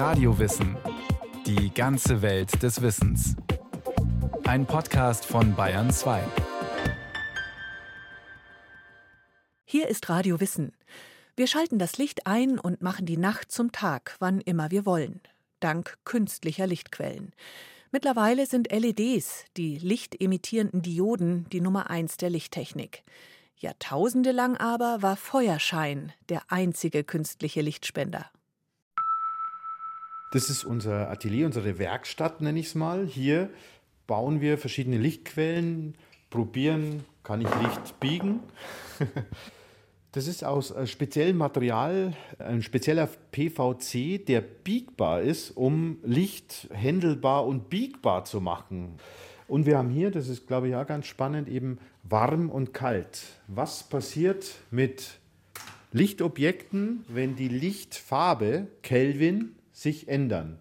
Radiowissen. Die ganze Welt des Wissens. Ein Podcast von Bayern 2. Hier ist Radio Wissen. Wir schalten das Licht ein und machen die Nacht zum Tag, wann immer wir wollen. Dank künstlicher Lichtquellen. Mittlerweile sind LEDs, die lichtemittierenden Dioden, die Nummer eins der Lichttechnik. Jahrtausende lang aber war Feuerschein der einzige künstliche Lichtspender. Das ist unser Atelier, unsere Werkstatt, nenne ich es mal. Hier bauen wir verschiedene Lichtquellen, probieren, kann ich Licht biegen. Das ist aus äh, speziellem Material, ein spezieller PVC, der biegbar ist, um Licht händelbar und biegbar zu machen. Und wir haben hier, das ist glaube ich auch ganz spannend, eben warm und kalt. Was passiert mit Lichtobjekten, wenn die Lichtfarbe Kelvin sich ändern?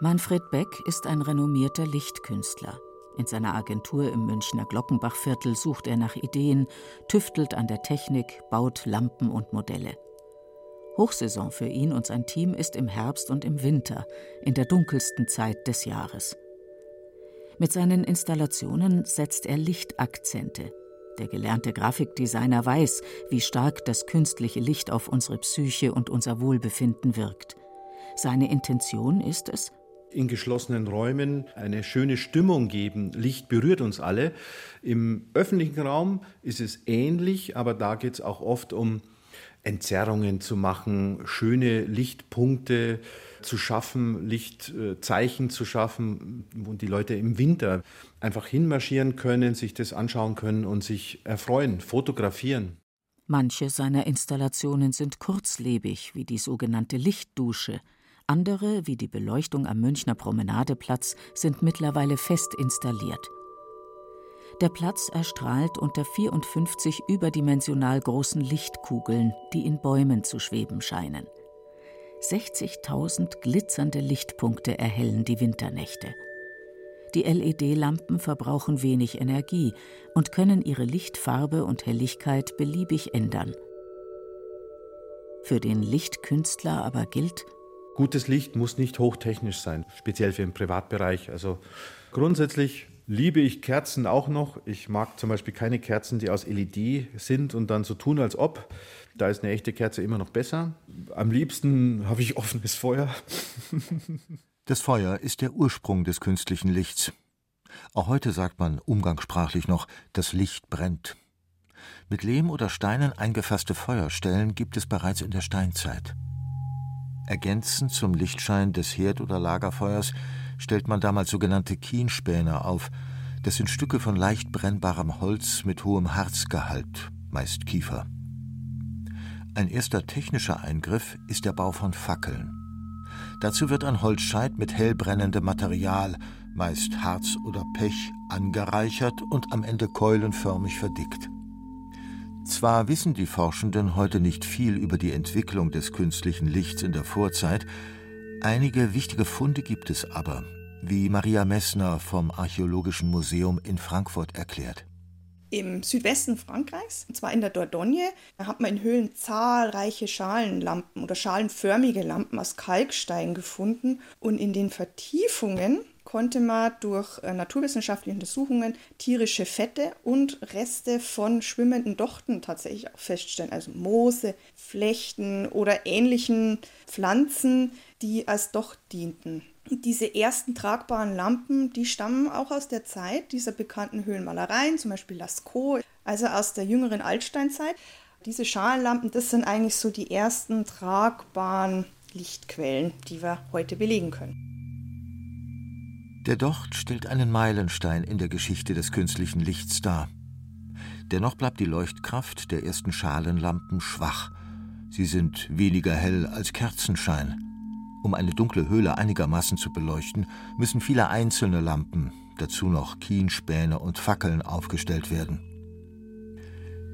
Manfred Beck ist ein renommierter Lichtkünstler. In seiner Agentur im Münchner Glockenbachviertel sucht er nach Ideen, tüftelt an der Technik, baut Lampen und Modelle. Hochsaison für ihn und sein Team ist im Herbst und im Winter, in der dunkelsten Zeit des Jahres. Mit seinen Installationen setzt er Lichtakzente. Der gelernte Grafikdesigner weiß, wie stark das künstliche Licht auf unsere Psyche und unser Wohlbefinden wirkt. Seine Intention ist es, in geschlossenen Räumen eine schöne Stimmung geben. Licht berührt uns alle. Im öffentlichen Raum ist es ähnlich, aber da geht es auch oft um Entzerrungen zu machen, schöne Lichtpunkte zu schaffen, Lichtzeichen zu schaffen, wo die Leute im Winter einfach hinmarschieren können, sich das anschauen können und sich erfreuen, fotografieren. Manche seiner Installationen sind kurzlebig, wie die sogenannte Lichtdusche – andere, wie die Beleuchtung am Münchner Promenadeplatz, sind mittlerweile fest installiert. Der Platz erstrahlt unter 54 überdimensional großen Lichtkugeln, die in Bäumen zu schweben scheinen. 60.000 glitzernde Lichtpunkte erhellen die Winternächte. Die LED-Lampen verbrauchen wenig Energie und können ihre Lichtfarbe und Helligkeit beliebig ändern. Für den Lichtkünstler aber gilt, Gutes Licht muss nicht hochtechnisch sein, speziell für den Privatbereich. Also grundsätzlich liebe ich Kerzen auch noch. Ich mag zum Beispiel keine Kerzen, die aus LED sind und dann so tun, als ob. Da ist eine echte Kerze immer noch besser. Am liebsten habe ich offenes Feuer. Das Feuer ist der Ursprung des künstlichen Lichts. Auch heute sagt man umgangssprachlich noch, das Licht brennt. Mit Lehm oder Steinen eingefasste Feuerstellen gibt es bereits in der Steinzeit. Ergänzend zum Lichtschein des Herd- oder Lagerfeuers stellt man damals sogenannte Kienspäne auf. Das sind Stücke von leicht brennbarem Holz mit hohem Harzgehalt, meist Kiefer. Ein erster technischer Eingriff ist der Bau von Fackeln. Dazu wird ein Holzscheit mit hell brennendem Material, meist Harz oder Pech, angereichert und am Ende keulenförmig verdickt. Zwar wissen die Forschenden heute nicht viel über die Entwicklung des künstlichen Lichts in der Vorzeit, einige wichtige Funde gibt es aber, wie Maria Messner vom Archäologischen Museum in Frankfurt erklärt. Im Südwesten Frankreichs, und zwar in der Dordogne, hat man in Höhlen zahlreiche Schalenlampen oder schalenförmige Lampen aus Kalkstein gefunden. Und in den Vertiefungen konnte man durch äh, naturwissenschaftliche Untersuchungen tierische Fette und Reste von schwimmenden Dochten tatsächlich auch feststellen. Also Moose, Flechten oder ähnlichen Pflanzen, die als Docht dienten. Diese ersten tragbaren Lampen, die stammen auch aus der Zeit dieser bekannten Höhlenmalereien, zum Beispiel Lascaux, also aus der jüngeren Altsteinzeit. Diese Schalenlampen, das sind eigentlich so die ersten tragbaren Lichtquellen, die wir heute belegen können. Der Docht stellt einen Meilenstein in der Geschichte des künstlichen Lichts dar. Dennoch bleibt die Leuchtkraft der ersten Schalenlampen schwach. Sie sind weniger hell als Kerzenschein. Um eine dunkle Höhle einigermaßen zu beleuchten, müssen viele einzelne Lampen, dazu noch Kienspäne und Fackeln aufgestellt werden.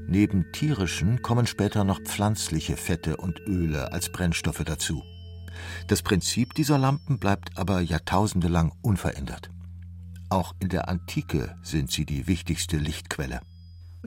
Neben tierischen kommen später noch pflanzliche Fette und Öle als Brennstoffe dazu. Das Prinzip dieser Lampen bleibt aber jahrtausende lang unverändert. Auch in der Antike sind sie die wichtigste Lichtquelle.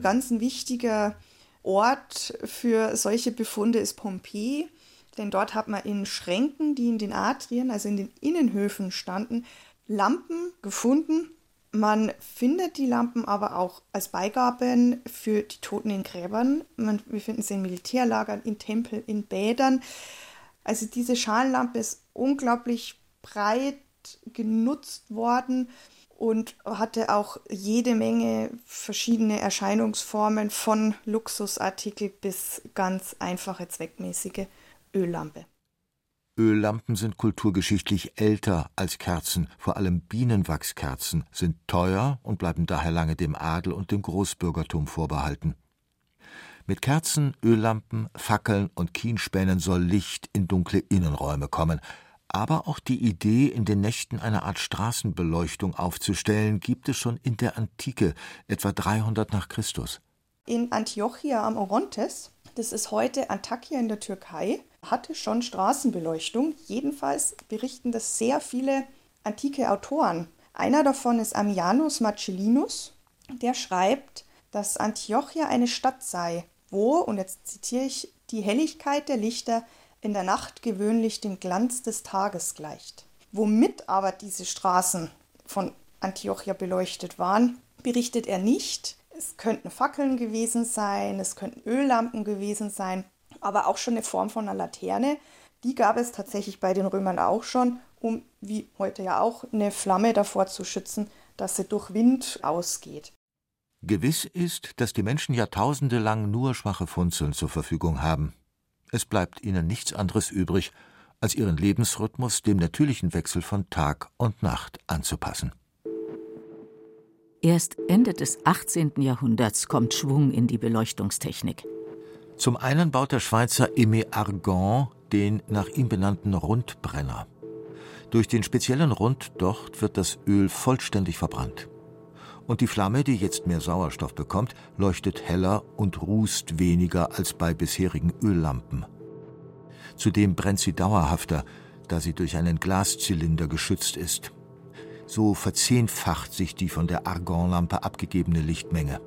Ganz ein wichtiger Ort für solche Befunde ist Pompeji. denn dort hat man in Schränken, die in den Atrien, also in den Innenhöfen standen, Lampen gefunden. Man findet die Lampen aber auch als Beigaben für die Toten in Gräbern. Man, wir finden sie in Militärlagern, in Tempeln, in Bädern. Also diese Schalenlampe ist unglaublich breit genutzt worden und hatte auch jede Menge verschiedene Erscheinungsformen von Luxusartikel bis ganz einfache zweckmäßige Öllampe. Öllampen sind kulturgeschichtlich älter als Kerzen, vor allem Bienenwachskerzen sind teuer und bleiben daher lange dem Adel und dem Großbürgertum vorbehalten. Mit Kerzen, Öllampen, Fackeln und Kienspänen soll Licht in dunkle Innenräume kommen, aber auch die Idee, in den Nächten eine Art Straßenbeleuchtung aufzustellen, gibt es schon in der Antike, etwa 300 nach Christus. In Antiochia am Orontes, das ist heute Antakya in der Türkei, hatte schon Straßenbeleuchtung. Jedenfalls berichten das sehr viele antike Autoren. Einer davon ist Ammianus Marcellinus, der schreibt, dass Antiochia eine Stadt sei, wo, und jetzt zitiere ich, die Helligkeit der Lichter in der Nacht gewöhnlich dem Glanz des Tages gleicht. Womit aber diese Straßen von Antiochia beleuchtet waren, berichtet er nicht. Es könnten Fackeln gewesen sein, es könnten Öllampen gewesen sein, aber auch schon eine Form von einer Laterne. Die gab es tatsächlich bei den Römern auch schon, um, wie heute ja auch, eine Flamme davor zu schützen, dass sie durch Wind ausgeht. Gewiss ist, dass die Menschen Jahrtausende lang nur schwache Funzeln zur Verfügung haben. Es bleibt ihnen nichts anderes übrig, als ihren Lebensrhythmus dem natürlichen Wechsel von Tag und Nacht anzupassen. Erst Ende des 18. Jahrhunderts kommt Schwung in die Beleuchtungstechnik. Zum einen baut der Schweizer Aimé Argan den nach ihm benannten Rundbrenner. Durch den speziellen Runddocht wird das Öl vollständig verbrannt. Und die Flamme, die jetzt mehr Sauerstoff bekommt, leuchtet heller und rußt weniger als bei bisherigen Öllampen. Zudem brennt sie dauerhafter, da sie durch einen Glaszylinder geschützt ist. So verzehnfacht sich die von der Argonlampe abgegebene Lichtmenge.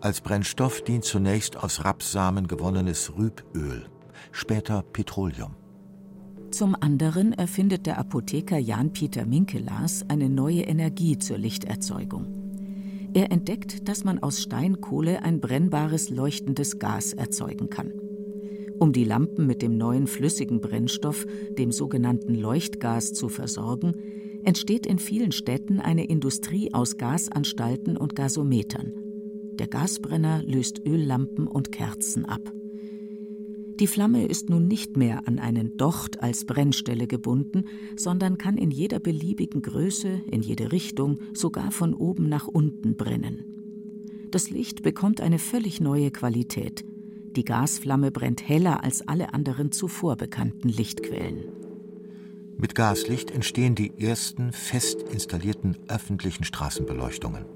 Als Brennstoff dient zunächst aus Rapsamen gewonnenes Rüböl, später Petroleum. Zum anderen erfindet der Apotheker Jan-Peter Minkelas eine neue Energie zur Lichterzeugung. Er entdeckt, dass man aus Steinkohle ein brennbares leuchtendes Gas erzeugen kann. Um die Lampen mit dem neuen flüssigen Brennstoff, dem sogenannten Leuchtgas, zu versorgen, entsteht in vielen Städten eine Industrie aus Gasanstalten und Gasometern. Der Gasbrenner löst Öllampen und Kerzen ab. Die Flamme ist nun nicht mehr an einen Docht als Brennstelle gebunden, sondern kann in jeder beliebigen Größe, in jede Richtung, sogar von oben nach unten brennen. Das Licht bekommt eine völlig neue Qualität. Die Gasflamme brennt heller als alle anderen zuvor bekannten Lichtquellen. Mit Gaslicht entstehen die ersten fest installierten öffentlichen Straßenbeleuchtungen.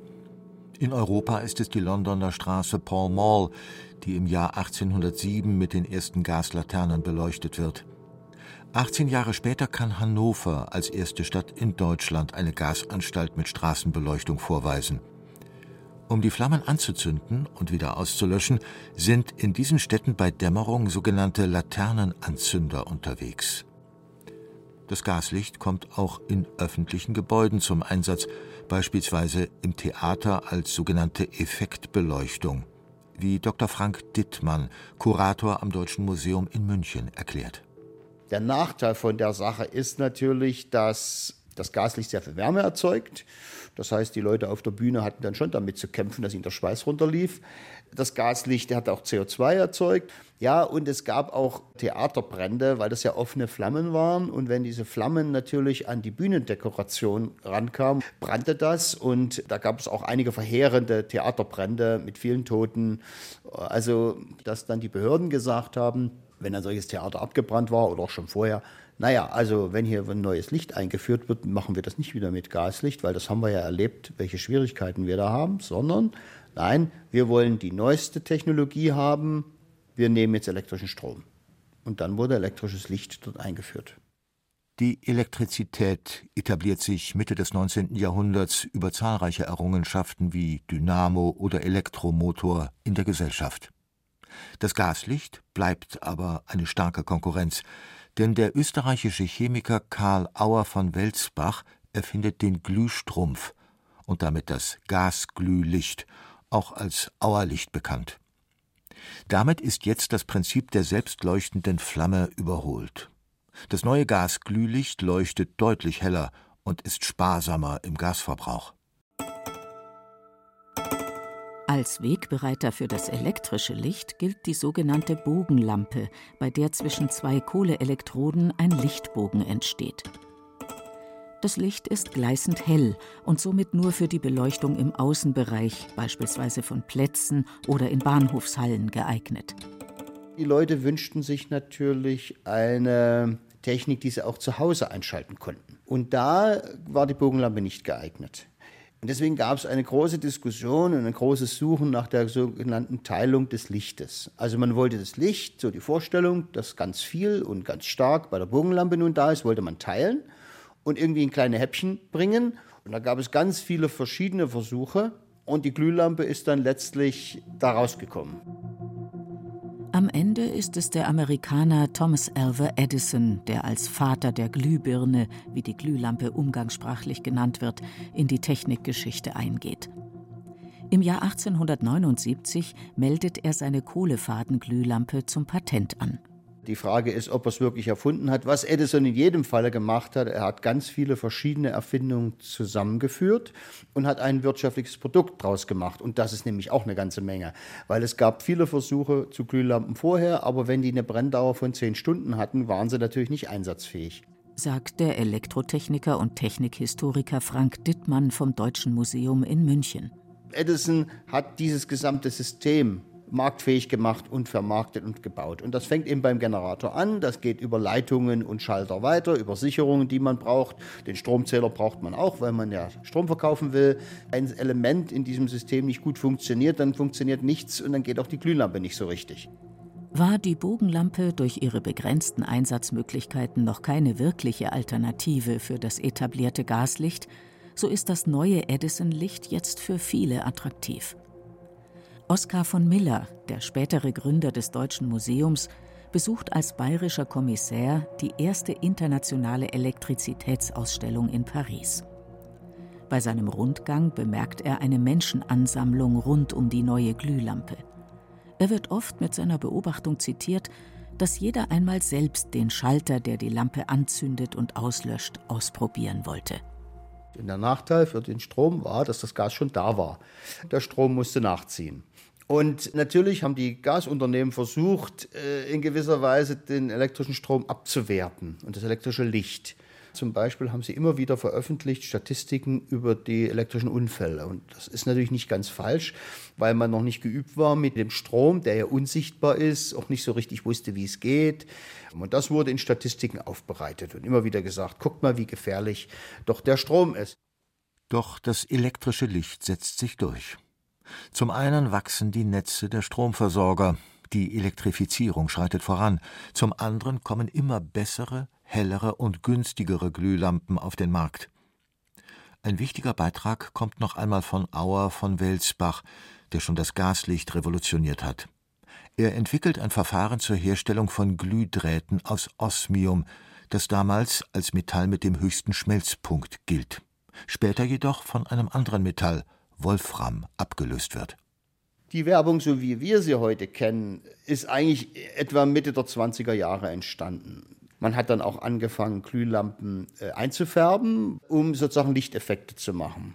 In Europa ist es die Londoner Straße Pall Mall, die im Jahr 1807 mit den ersten Gaslaternen beleuchtet wird. 18 Jahre später kann Hannover als erste Stadt in Deutschland eine Gasanstalt mit Straßenbeleuchtung vorweisen. Um die Flammen anzuzünden und wieder auszulöschen, sind in diesen Städten bei Dämmerung sogenannte Laternenanzünder unterwegs. Das Gaslicht kommt auch in öffentlichen Gebäuden zum Einsatz, beispielsweise im Theater als sogenannte Effektbeleuchtung, wie Dr. Frank Dittmann, Kurator am Deutschen Museum in München, erklärt. Der Nachteil von der Sache ist natürlich, dass das Gaslicht sehr viel Wärme erzeugt. Das heißt, die Leute auf der Bühne hatten dann schon damit zu kämpfen, dass ihnen der Schweiß runterlief. Das Gaslicht hat auch CO2 erzeugt. Ja, und es gab auch Theaterbrände, weil das ja offene Flammen waren. Und wenn diese Flammen natürlich an die Bühnendekoration rankamen, brannte das. Und da gab es auch einige verheerende Theaterbrände mit vielen Toten. Also, dass dann die Behörden gesagt haben, wenn ein solches Theater abgebrannt war oder auch schon vorher, naja, also wenn hier ein neues Licht eingeführt wird, machen wir das nicht wieder mit Gaslicht, weil das haben wir ja erlebt, welche Schwierigkeiten wir da haben, sondern nein, wir wollen die neueste Technologie haben, wir nehmen jetzt elektrischen Strom. Und dann wurde elektrisches Licht dort eingeführt. Die Elektrizität etabliert sich Mitte des 19. Jahrhunderts über zahlreiche Errungenschaften wie Dynamo oder Elektromotor in der Gesellschaft. Das Gaslicht bleibt aber eine starke Konkurrenz, denn der österreichische Chemiker Karl Auer von Welsbach erfindet den Glühstrumpf und damit das Gasglühlicht, auch als Auerlicht bekannt. Damit ist jetzt das Prinzip der selbstleuchtenden Flamme überholt. Das neue Gasglühlicht leuchtet deutlich heller und ist sparsamer im Gasverbrauch. Als Wegbereiter für das elektrische Licht gilt die sogenannte Bogenlampe, bei der zwischen zwei Kohleelektroden ein Lichtbogen entsteht. Das Licht ist gleißend hell und somit nur für die Beleuchtung im Außenbereich, beispielsweise von Plätzen oder in Bahnhofshallen, geeignet. Die Leute wünschten sich natürlich eine Technik, die sie auch zu Hause einschalten konnten. Und da war die Bogenlampe nicht geeignet. Und deswegen gab es eine große Diskussion und ein großes Suchen nach der sogenannten Teilung des Lichtes. Also man wollte das Licht, so die Vorstellung, dass ganz viel und ganz stark bei der Bogenlampe nun da ist, wollte man teilen und irgendwie in kleine Häppchen bringen. Und da gab es ganz viele verschiedene Versuche und die Glühlampe ist dann letztlich da rausgekommen. Am Ende ist es der Amerikaner Thomas Alva Edison, der als Vater der Glühbirne, wie die Glühlampe umgangssprachlich genannt wird, in die Technikgeschichte eingeht. Im Jahr 1879 meldet er seine Kohlefadenglühlampe zum Patent an. Die Frage ist, ob er es wirklich erfunden hat. Was Edison in jedem Falle gemacht hat, er hat ganz viele verschiedene Erfindungen zusammengeführt und hat ein wirtschaftliches Produkt draus gemacht. Und das ist nämlich auch eine ganze Menge, weil es gab viele Versuche zu Glühlampen vorher, aber wenn die eine Brenndauer von zehn Stunden hatten, waren sie natürlich nicht einsatzfähig. Sagt der Elektrotechniker und Technikhistoriker Frank Dittmann vom Deutschen Museum in München. Edison hat dieses gesamte System marktfähig gemacht und vermarktet und gebaut. Und das fängt eben beim Generator an, das geht über Leitungen und Schalter weiter, über Sicherungen, die man braucht. Den Stromzähler braucht man auch, weil man ja Strom verkaufen will. Ein Element in diesem System nicht gut funktioniert, dann funktioniert nichts und dann geht auch die Glühlampe nicht so richtig. War die Bogenlampe durch ihre begrenzten Einsatzmöglichkeiten noch keine wirkliche Alternative für das etablierte Gaslicht, so ist das neue Edison-Licht jetzt für viele attraktiv. Oskar von Miller, der spätere Gründer des Deutschen Museums, besucht als bayerischer Kommissär die erste internationale Elektrizitätsausstellung in Paris. Bei seinem Rundgang bemerkt er eine Menschenansammlung rund um die neue Glühlampe. Er wird oft mit seiner Beobachtung zitiert, dass jeder einmal selbst den Schalter, der die Lampe anzündet und auslöscht, ausprobieren wollte. Der Nachteil für den Strom war, dass das Gas schon da war. Der Strom musste nachziehen. Und natürlich haben die Gasunternehmen versucht, äh, in gewisser Weise den elektrischen Strom abzuwerten und das elektrische Licht. Zum Beispiel haben sie immer wieder veröffentlicht Statistiken über die elektrischen Unfälle. Und das ist natürlich nicht ganz falsch, weil man noch nicht geübt war mit dem Strom, der ja unsichtbar ist, auch nicht so richtig wusste, wie es geht. Und das wurde in Statistiken aufbereitet und immer wieder gesagt, guckt mal, wie gefährlich doch der Strom ist. Doch das elektrische Licht setzt sich durch. Zum einen wachsen die Netze der Stromversorger, die Elektrifizierung schreitet voran, zum anderen kommen immer bessere, hellere und günstigere Glühlampen auf den Markt. Ein wichtiger Beitrag kommt noch einmal von Auer von Welsbach, der schon das Gaslicht revolutioniert hat. Er entwickelt ein Verfahren zur Herstellung von Glühdrähten aus Osmium, das damals als Metall mit dem höchsten Schmelzpunkt gilt, später jedoch von einem anderen Metall, Wolfram abgelöst wird. Die Werbung, so wie wir sie heute kennen, ist eigentlich etwa Mitte der 20er Jahre entstanden. Man hat dann auch angefangen, Glühlampen äh, einzufärben, um sozusagen Lichteffekte zu machen.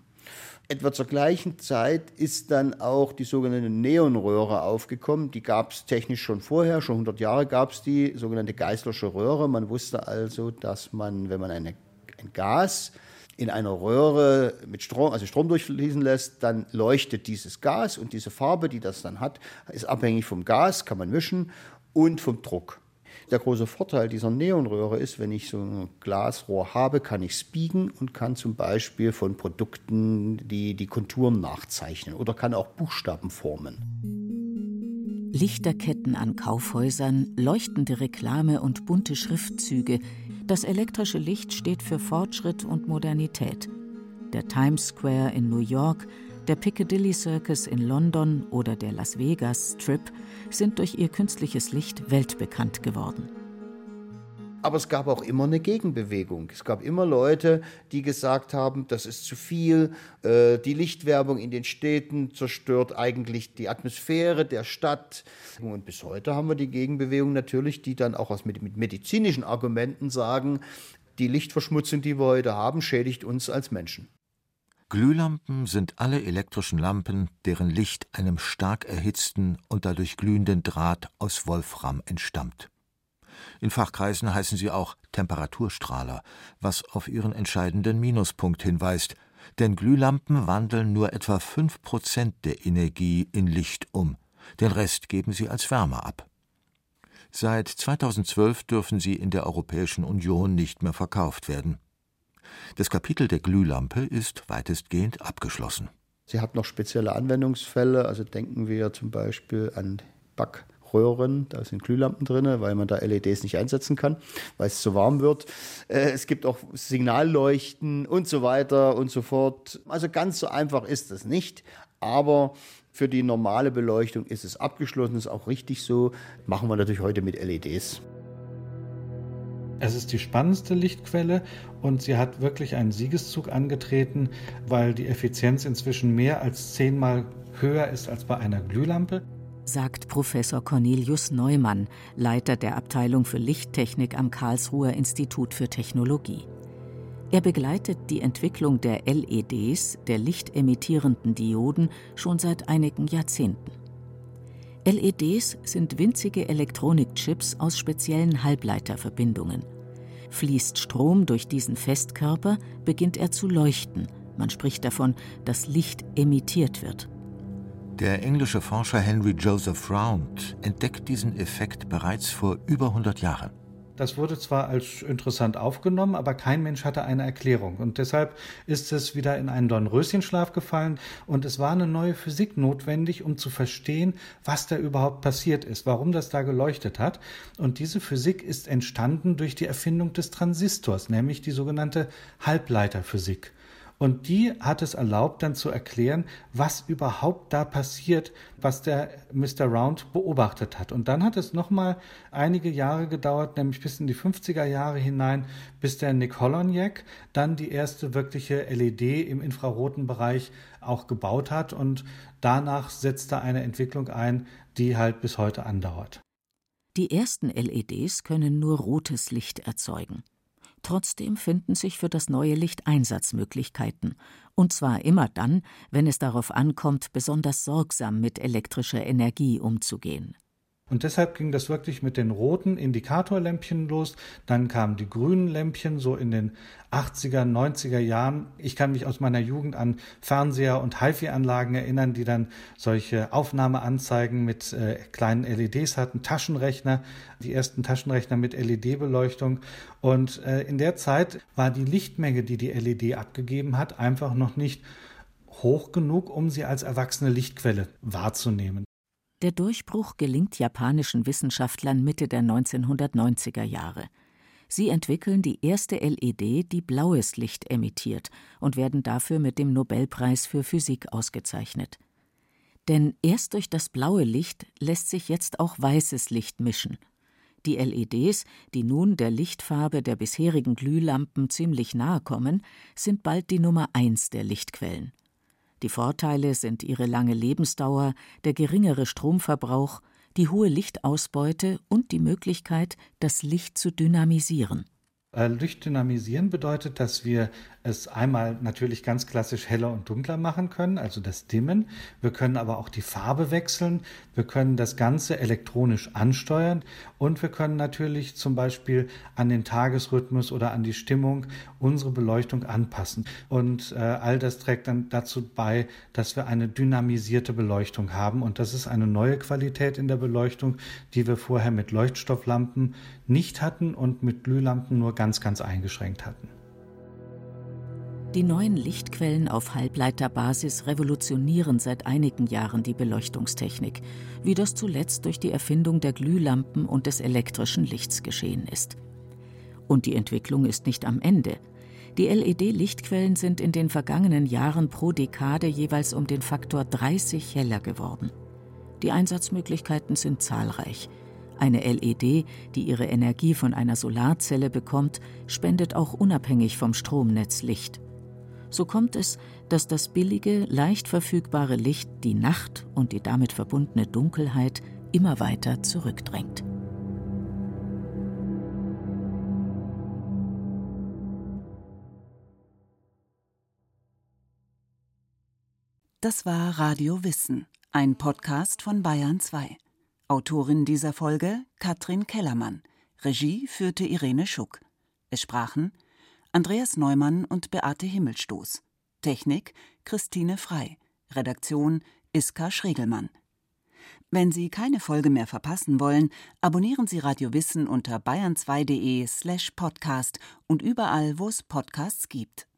Etwa zur gleichen Zeit ist dann auch die sogenannte Neonröhre aufgekommen. Die gab es technisch schon vorher, schon 100 Jahre gab es die sogenannte Geißlersche Röhre. Man wusste also, dass man, wenn man eine, ein Gas in einer Röhre mit Strom, also Strom durchfließen lässt, dann leuchtet dieses Gas und diese Farbe, die das dann hat, ist abhängig vom Gas, kann man mischen und vom Druck. Der große Vorteil dieser Neonröhre ist, wenn ich so ein Glasrohr habe, kann ich es biegen und kann zum Beispiel von Produkten die, die Konturen nachzeichnen oder kann auch Buchstaben formen. Lichterketten an Kaufhäusern, leuchtende Reklame und bunte Schriftzüge, das elektrische Licht steht für Fortschritt und Modernität. Der Times Square in New York, Der Piccadilly Circus in London oder der Las Vegas Strip sind durch ihr künstliches Licht weltbekannt geworden. Aber es gab auch immer eine Gegenbewegung. Es gab immer Leute, die gesagt haben, das ist zu viel. Äh, die Lichtwerbung in den Städten zerstört eigentlich die Atmosphäre der Stadt. Und bis heute haben wir die Gegenbewegung natürlich, die dann auch aus mit, mit medizinischen Argumenten sagen, die Lichtverschmutzung, die wir heute haben, schädigt uns als Menschen. Glühlampen sind alle elektrischen Lampen, deren Licht einem stark erhitzten und dadurch glühenden Draht aus Wolfram entstammt. In Fachkreisen heißen sie auch Temperaturstrahler, was auf ihren entscheidenden Minuspunkt hinweist, denn Glühlampen wandeln nur etwa fünf Prozent der Energie in Licht um, den Rest geben sie als Wärme ab. Seit 2012 dürfen sie in der Europäischen Union nicht mehr verkauft werden. Das Kapitel der Glühlampe ist weitestgehend abgeschlossen. Sie hat noch spezielle Anwendungsfälle, also denken wir zum Beispiel an Back Röhren, da sind Glühlampen drin, weil man da LEDs nicht einsetzen kann, weil es zu warm wird. Äh, es gibt auch Signalleuchten und so weiter und so fort. Also ganz so einfach ist es nicht, aber für die normale Beleuchtung ist es abgeschlossen, ist auch richtig so. Machen wir natürlich heute mit LEDs. Es ist die spannendste Lichtquelle und sie hat wirklich einen Siegeszug angetreten, weil die Effizienz inzwischen mehr als zehnmal höher ist als bei einer Glühlampe sagt Professor Cornelius Neumann, Leiter der Abteilung für Lichttechnik am Karlsruher Institut für Technologie. Er begleitet die Entwicklung der LEDs, der lichtemittierenden Dioden, schon seit einigen Jahrzehnten. LEDs sind winzige Elektronikchips aus speziellen Halbleiterverbindungen. Fließt Strom durch diesen Festkörper, beginnt er zu leuchten. Man spricht davon, dass Licht emittiert wird. Der englische Forscher Henry Joseph Round entdeckt diesen Effekt bereits vor über 100 Jahren. Das wurde zwar als interessant aufgenommen, aber kein Mensch hatte eine Erklärung. Und deshalb ist es wieder in einen Dornröschenschlaf gefallen. Und es war eine neue Physik notwendig, um zu verstehen, was da überhaupt passiert ist, warum das da geleuchtet hat. Und diese Physik ist entstanden durch die Erfindung des Transistors, nämlich die sogenannte Halbleiterphysik. Und die hat es erlaubt, dann zu erklären, was überhaupt da passiert, was der Mr. Round beobachtet hat. Und dann hat es nochmal einige Jahre gedauert, nämlich bis in die 50er Jahre hinein, bis der Nick Holonjak dann die erste wirkliche LED im infraroten Bereich auch gebaut hat. Und danach setzte eine Entwicklung ein, die halt bis heute andauert. Die ersten LEDs können nur rotes Licht erzeugen. Trotzdem finden sich für das neue Licht Einsatzmöglichkeiten, und zwar immer dann, wenn es darauf ankommt, besonders sorgsam mit elektrischer Energie umzugehen. Und deshalb ging das wirklich mit den roten Indikatorlämpchen los. Dann kamen die grünen Lämpchen so in den 80er, 90er Jahren. Ich kann mich aus meiner Jugend an Fernseher und HiFi-Anlagen erinnern, die dann solche Aufnahmeanzeigen mit äh, kleinen LEDs hatten, Taschenrechner, die ersten Taschenrechner mit LED-Beleuchtung. Und äh, in der Zeit war die Lichtmenge, die die LED abgegeben hat, einfach noch nicht hoch genug, um sie als erwachsene Lichtquelle wahrzunehmen. Der Durchbruch gelingt japanischen Wissenschaftlern Mitte der 1990er Jahre. Sie entwickeln die erste LED, die blaues Licht emittiert und werden dafür mit dem Nobelpreis für Physik ausgezeichnet. Denn erst durch das blaue Licht lässt sich jetzt auch weißes Licht mischen. Die LEDs, die nun der Lichtfarbe der bisherigen Glühlampen ziemlich nahe kommen, sind bald die Nummer eins der Lichtquellen. Die Vorteile sind ihre lange Lebensdauer, der geringere Stromverbrauch, die hohe Lichtausbeute und die Möglichkeit, das Licht zu dynamisieren. Äh, Licht dynamisieren bedeutet, dass wir es einmal natürlich ganz klassisch heller und dunkler machen können, also das Dimmen. Wir können aber auch die Farbe wechseln. Wir können das Ganze elektronisch ansteuern und wir können natürlich zum Beispiel an den Tagesrhythmus oder an die Stimmung unsere Beleuchtung anpassen. Und äh, all das trägt dann dazu bei, dass wir eine dynamisierte Beleuchtung haben. Und das ist eine neue Qualität in der Beleuchtung, die wir vorher mit Leuchtstofflampen nicht hatten und mit Glühlampen nur ganz, ganz eingeschränkt hatten. Die neuen Lichtquellen auf Halbleiterbasis revolutionieren seit einigen Jahren die Beleuchtungstechnik, wie das zuletzt durch die Erfindung der Glühlampen und des elektrischen Lichts geschehen ist. Und die Entwicklung ist nicht am Ende. Die LED-Lichtquellen sind in den vergangenen Jahren pro Dekade jeweils um den Faktor 30 heller geworden. Die Einsatzmöglichkeiten sind zahlreich. Eine LED, die ihre Energie von einer Solarzelle bekommt, spendet auch unabhängig vom Stromnetz Licht. So kommt es, dass das billige, leicht verfügbare Licht die Nacht und die damit verbundene Dunkelheit immer weiter zurückdrängt. Das war Radio Wissen, ein Podcast von Bayern 2. Autorin dieser Folge Katrin Kellermann. Regie führte Irene Schuck. Es sprachen Andreas Neumann und Beate Himmelstoß. Technik Christine Frei. Redaktion Iska Schregelmann. Wenn Sie keine Folge mehr verpassen wollen, abonnieren Sie Radio Wissen unter bayern2.de slash podcast und überall, wo es Podcasts gibt.